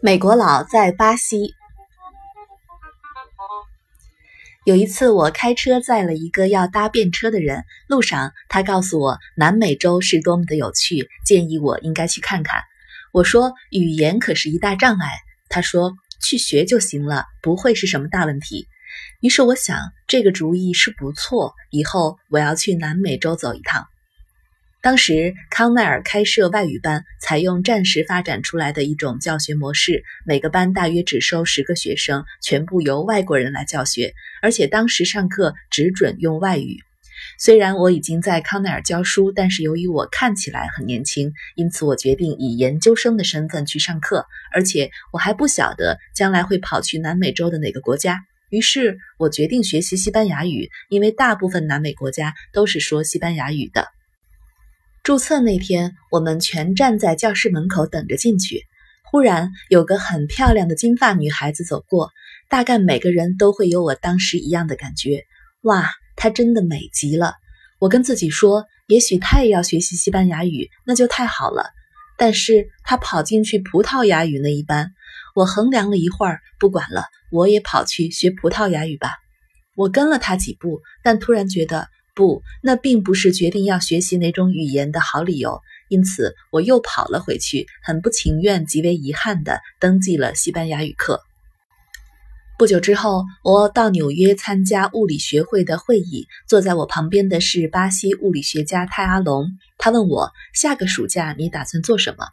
美国佬在巴西。有一次，我开车载了一个要搭便车的人，路上他告诉我南美洲是多么的有趣，建议我应该去看看。我说语言可是一大障碍，他说去学就行了，不会是什么大问题。于是我想这个主意是不错，以后我要去南美洲走一趟。当时康奈尔开设外语班，采用暂时发展出来的一种教学模式，每个班大约只收十个学生，全部由外国人来教学，而且当时上课只准用外语。虽然我已经在康奈尔教书，但是由于我看起来很年轻，因此我决定以研究生的身份去上课，而且我还不晓得将来会跑去南美洲的哪个国家。于是我决定学习西班牙语，因为大部分南美国家都是说西班牙语的。注册那天，我们全站在教室门口等着进去。忽然，有个很漂亮的金发女孩子走过，大概每个人都会有我当时一样的感觉。哇，她真的美极了！我跟自己说，也许她也要学习西班牙语，那就太好了。但是她跑进去葡萄牙语那一班，我衡量了一会儿，不管了，我也跑去学葡萄牙语吧。我跟了她几步，但突然觉得。不，那并不是决定要学习哪种语言的好理由。因此，我又跑了回去，很不情愿、极为遗憾地登记了西班牙语课。不久之后，我到纽约参加物理学会的会议，坐在我旁边的是巴西物理学家泰阿隆。他问我：“下个暑假你打算做什么？”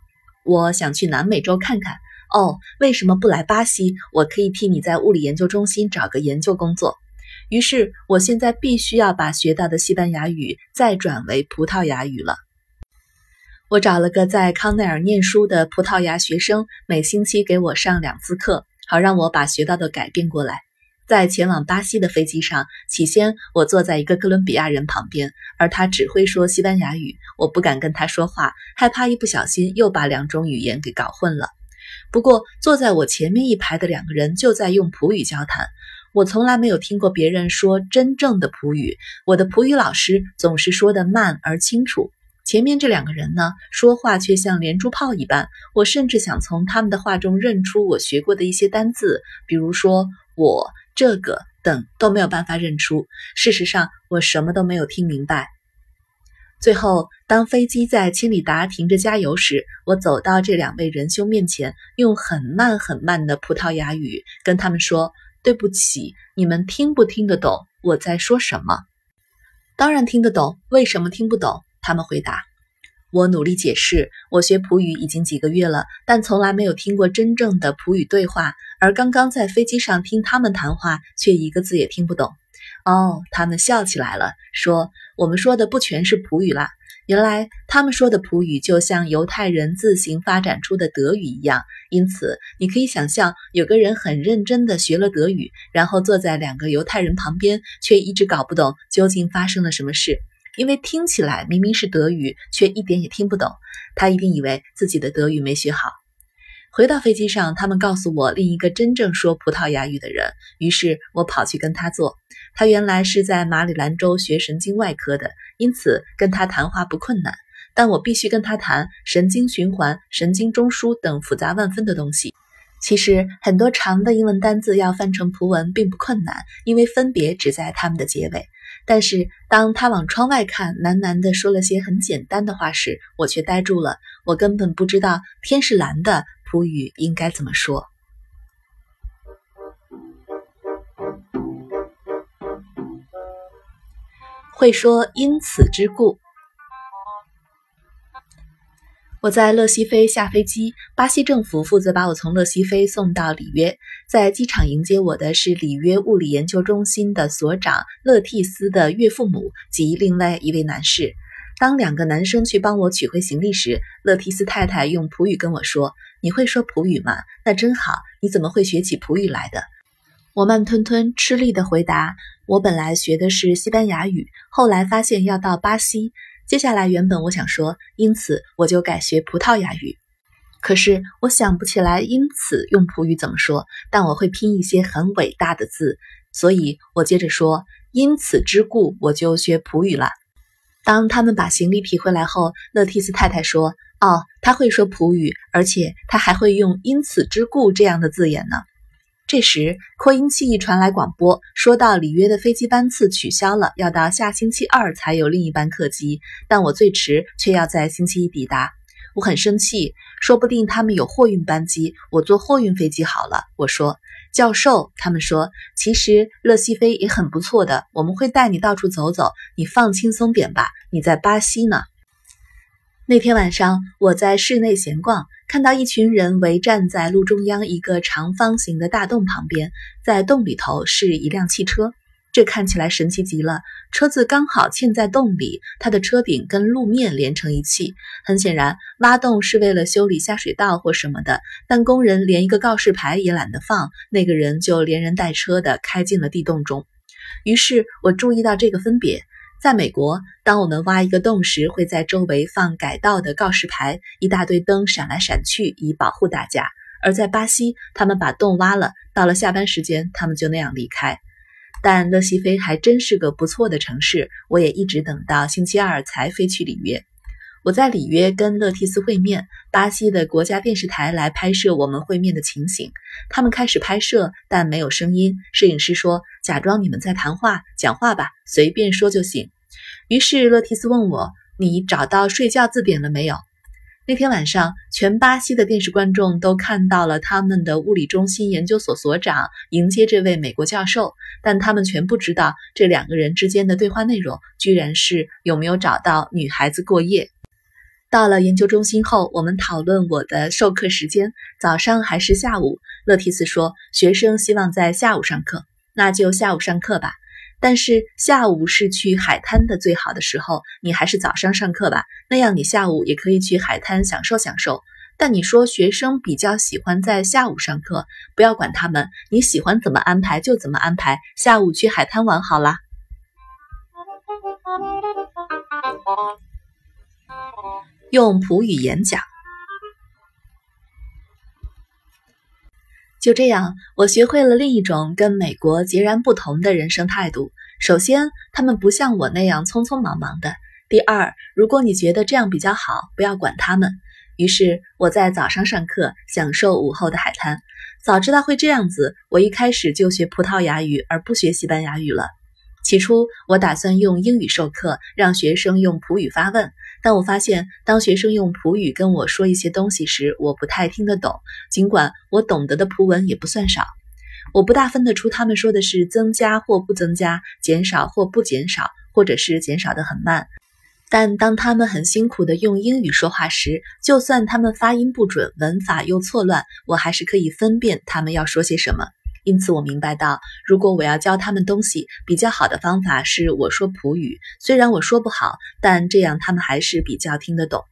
我想去南美洲看看。哦，为什么不来巴西？我可以替你在物理研究中心找个研究工作。于是，我现在必须要把学到的西班牙语再转为葡萄牙语了。我找了个在康奈尔念书的葡萄牙学生，每星期给我上两次课，好让我把学到的改变过来。在前往巴西的飞机上，起先我坐在一个哥伦比亚人旁边，而他只会说西班牙语，我不敢跟他说话，害怕一不小心又把两种语言给搞混了。不过，坐在我前面一排的两个人就在用葡语交谈。我从来没有听过别人说真正的葡语，我的葡语老师总是说的慢而清楚。前面这两个人呢，说话却像连珠炮一般，我甚至想从他们的话中认出我学过的一些单字，比如说“我”“这个”等都没有办法认出。事实上，我什么都没有听明白。最后，当飞机在千里达停着加油时，我走到这两位仁兄面前，用很慢很慢的葡萄牙语跟他们说。对不起，你们听不听得懂我在说什么？当然听得懂，为什么听不懂？他们回答。我努力解释，我学普语已经几个月了，但从来没有听过真正的普语对话，而刚刚在飞机上听他们谈话，却一个字也听不懂。哦，他们笑起来了，说我们说的不全是普语啦。原来他们说的葡语就像犹太人自行发展出的德语一样，因此你可以想象，有个人很认真地学了德语，然后坐在两个犹太人旁边，却一直搞不懂究竟发生了什么事，因为听起来明明是德语，却一点也听不懂。他一定以为自己的德语没学好。回到飞机上，他们告诉我另一个真正说葡萄牙语的人，于是我跑去跟他坐。他原来是在马里兰州学神经外科的，因此跟他谈话不困难。但我必须跟他谈神经循环、神经中枢等复杂万分的东西。其实很多长的英文单字要翻成葡文并不困难，因为分别只在它们的结尾。但是当他往窗外看，喃喃地说了些很简单的话时，我却呆住了。我根本不知道天是蓝的。葡语应该怎么说？会说因此之故。我在勒西菲下飞机，巴西政府负责把我从勒西菲送到里约。在机场迎接我的是里约物理研究中心的所长勒蒂斯的岳父母及另外一位男士。当两个男生去帮我取回行李时，勒蒂斯太太用葡语跟我说：“你会说葡语吗？那真好。你怎么会学起葡语来的？”我慢吞吞吃力地回答：“我本来学的是西班牙语，后来发现要到巴西。接下来原本我想说，因此我就改学葡萄牙语。可是我想不起来因此用葡语怎么说，但我会拼一些很伟大的字，所以我接着说：因此之故，我就学葡语了。”当他们把行李提回来后，乐蒂斯太太说：“哦，他会说葡语，而且他还会用‘因此之故’这样的字眼呢。”这时，扩音器一传来广播，说到里约的飞机班次取消了，要到下星期二才有另一班客机，但我最迟却要在星期一抵达。我很生气，说不定他们有货运班机，我坐货运飞机好了。我说。教授，他们说，其实乐西飞也很不错的，我们会带你到处走走，你放轻松点吧。你在巴西呢。那天晚上，我在室内闲逛，看到一群人围站在路中央一个长方形的大洞旁边，在洞里头是一辆汽车。这看起来神奇极了，车子刚好嵌在洞里，它的车顶跟路面连成一气。很显然，挖洞是为了修理下水道或什么的。但工人连一个告示牌也懒得放，那个人就连人带车的开进了地洞中。于是我注意到这个分别：在美国，当我们挖一个洞时，会在周围放改道的告示牌，一大堆灯闪来闪去，以保护大家；而在巴西，他们把洞挖了，到了下班时间，他们就那样离开。但乐西飞还真是个不错的城市，我也一直等到星期二才飞去里约。我在里约跟勒蒂斯会面，巴西的国家电视台来拍摄我们会面的情形。他们开始拍摄，但没有声音。摄影师说：“假装你们在谈话，讲话吧，随便说就行。”于是勒蒂斯问我：“你找到睡觉字典了没有？”那天晚上，全巴西的电视观众都看到了他们的物理中心研究所所长迎接这位美国教授，但他们全不知道这两个人之间的对话内容居然是有没有找到女孩子过夜。到了研究中心后，我们讨论我的授课时间，早上还是下午？乐提斯说，学生希望在下午上课，那就下午上课吧。但是下午是去海滩的最好的时候，你还是早上上课吧，那样你下午也可以去海滩享受享受。但你说学生比较喜欢在下午上课，不要管他们，你喜欢怎么安排就怎么安排，下午去海滩玩好啦。用普语演讲。就这样，我学会了另一种跟美国截然不同的人生态度。首先，他们不像我那样匆匆忙忙的。第二，如果你觉得这样比较好，不要管他们。于是我在早上上课，享受午后的海滩。早知道会这样子，我一开始就学葡萄牙语，而不学西班牙语了。起初，我打算用英语授课，让学生用葡语发问。但我发现，当学生用普语跟我说一些东西时，我不太听得懂，尽管我懂得的葡文也不算少。我不大分得出他们说的是增加或不增加，减少或不减少，或者是减少的很慢。但当他们很辛苦地用英语说话时，就算他们发音不准，文法又错乱，我还是可以分辨他们要说些什么。因此，我明白到，如果我要教他们东西，比较好的方法是我说普语。虽然我说不好，但这样他们还是比较听得懂。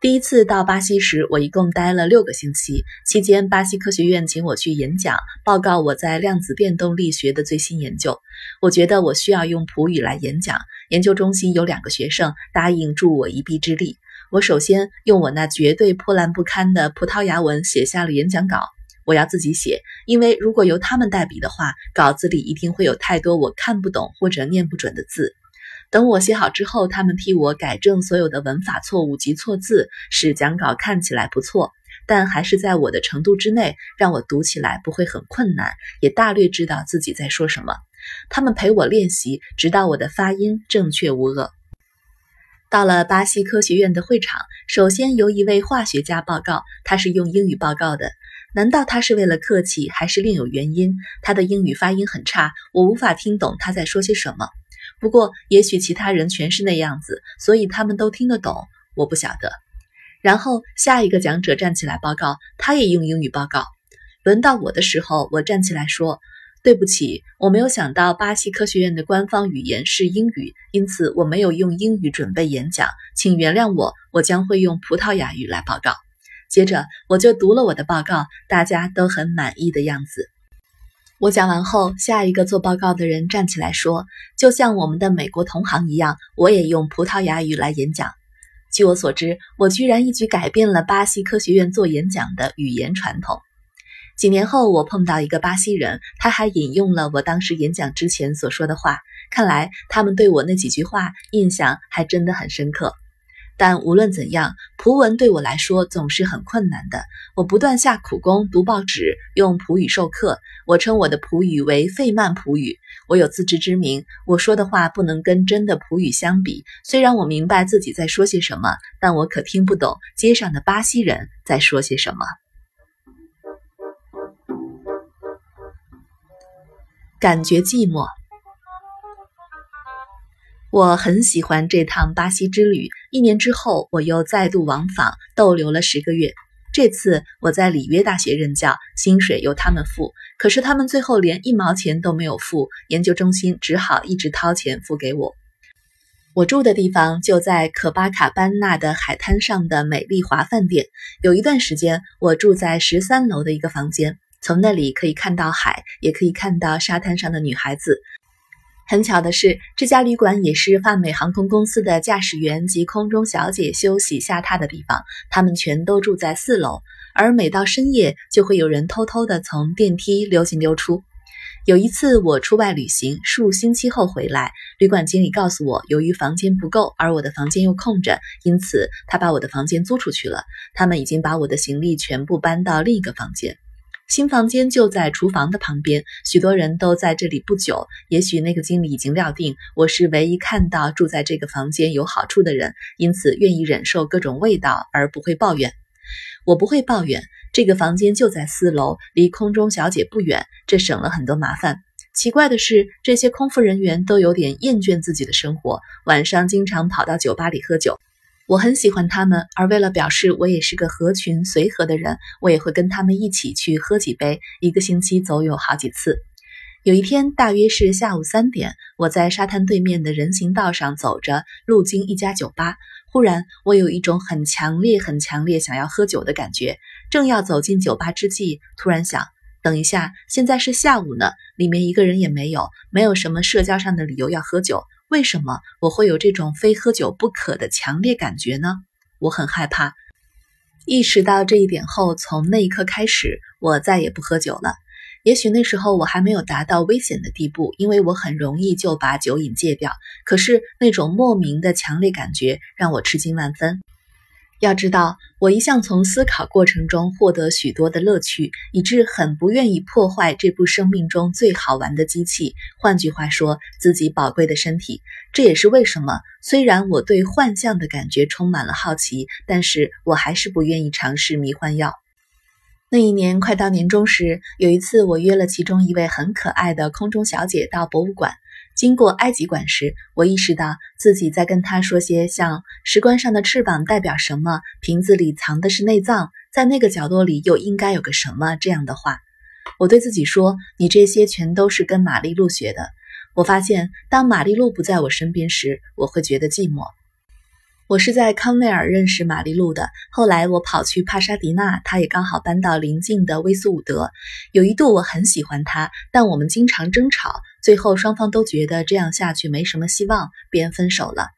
第一次到巴西时，我一共待了六个星期，期间巴西科学院请我去演讲，报告我在量子变动力学的最新研究。我觉得我需要用普语来演讲。研究中心有两个学生答应助我一臂之力。我首先用我那绝对破烂不堪的葡萄牙文写下了演讲稿。我要自己写，因为如果由他们代笔的话，稿子里一定会有太多我看不懂或者念不准的字。等我写好之后，他们替我改正所有的文法错误及错字，使讲稿看起来不错，但还是在我的程度之内，让我读起来不会很困难，也大略知道自己在说什么。他们陪我练习，直到我的发音正确无讹。到了巴西科学院的会场，首先由一位化学家报告，他是用英语报告的。难道他是为了客气，还是另有原因？他的英语发音很差，我无法听懂他在说些什么。不过，也许其他人全是那样子，所以他们都听得懂。我不晓得。然后下一个讲者站起来报告，他也用英语报告。轮到我的时候，我站起来说：“对不起，我没有想到巴西科学院的官方语言是英语，因此我没有用英语准备演讲，请原谅我。我将会用葡萄牙语来报告。”接着我就读了我的报告，大家都很满意的样子。我讲完后，下一个做报告的人站起来说：“就像我们的美国同行一样，我也用葡萄牙语来演讲。”据我所知，我居然一举改变了巴西科学院做演讲的语言传统。几年后，我碰到一个巴西人，他还引用了我当时演讲之前所说的话。看来他们对我那几句话印象还真的很深刻。但无论怎样，葡文对我来说总是很困难的。我不断下苦功读报纸，用葡语授课。我称我的葡语为费曼葡语。我有自知之明，我说的话不能跟真的葡语相比。虽然我明白自己在说些什么，但我可听不懂街上的巴西人在说些什么。感觉寂寞。我很喜欢这趟巴西之旅。一年之后，我又再度往访，逗留了十个月。这次我在里约大学任教，薪水由他们付。可是他们最后连一毛钱都没有付，研究中心只好一直掏钱付给我。我住的地方就在可巴卡班纳的海滩上的美丽华饭店。有一段时间，我住在十三楼的一个房间，从那里可以看到海，也可以看到沙滩上的女孩子。很巧的是，这家旅馆也是泛美航空公司的驾驶员及空中小姐休息下榻的地方。他们全都住在四楼，而每到深夜，就会有人偷偷的从电梯溜进溜出。有一次，我出外旅行，数星期后回来，旅馆经理告诉我，由于房间不够，而我的房间又空着，因此他把我的房间租出去了。他们已经把我的行李全部搬到另一个房间。新房间就在厨房的旁边，许多人都在这里不久。也许那个经理已经料定我是唯一看到住在这个房间有好处的人，因此愿意忍受各种味道而不会抱怨。我不会抱怨，这个房间就在四楼，离空中小姐不远，这省了很多麻烦。奇怪的是，这些空服人员都有点厌倦自己的生活，晚上经常跑到酒吧里喝酒。我很喜欢他们，而为了表示我也是个合群随和的人，我也会跟他们一起去喝几杯，一个星期走有好几次。有一天，大约是下午三点，我在沙滩对面的人行道上走着，路经一家酒吧，忽然我有一种很强烈、很强烈想要喝酒的感觉。正要走进酒吧之际，突然想，等一下，现在是下午呢，里面一个人也没有，没有什么社交上的理由要喝酒。为什么我会有这种非喝酒不可的强烈感觉呢？我很害怕。意识到这一点后，从那一刻开始，我再也不喝酒了。也许那时候我还没有达到危险的地步，因为我很容易就把酒瘾戒掉。可是那种莫名的强烈感觉让我吃惊万分。要知道，我一向从思考过程中获得许多的乐趣，以致很不愿意破坏这部生命中最好玩的机器。换句话说，自己宝贵的身体。这也是为什么，虽然我对幻象的感觉充满了好奇，但是我还是不愿意尝试迷幻药。那一年快到年终时，有一次我约了其中一位很可爱的空中小姐到博物馆。经过埃及馆时，我意识到自己在跟他说些像“石棺上的翅膀代表什么？瓶子里藏的是内脏，在那个角落里又应该有个什么”这样的话。我对自己说：“你这些全都是跟玛丽露学的。”我发现，当玛丽露不在我身边时，我会觉得寂寞。我是在康奈尔认识玛丽露的。后来我跑去帕沙迪纳，她也刚好搬到邻近的威斯伍德。有一度我很喜欢她，但我们经常争吵，最后双方都觉得这样下去没什么希望，便分手了。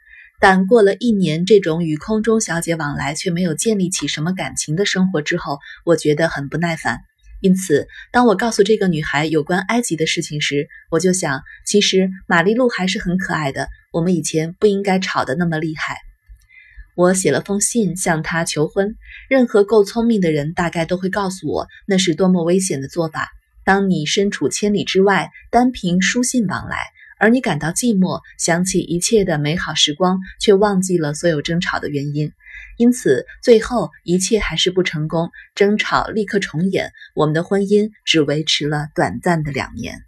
但过了一年，这种与空中小姐往来却没有建立起什么感情的生活之后，我觉得很不耐烦。因此，当我告诉这个女孩有关埃及的事情时，我就想，其实玛丽露还是很可爱的。我们以前不应该吵得那么厉害。我写了封信向她求婚。任何够聪明的人大概都会告诉我，那是多么危险的做法。当你身处千里之外，单凭书信往来，而你感到寂寞，想起一切的美好时光，却忘记了所有争吵的原因。因此，最后一切还是不成功，争吵立刻重演。我们的婚姻只维持了短暂的两年。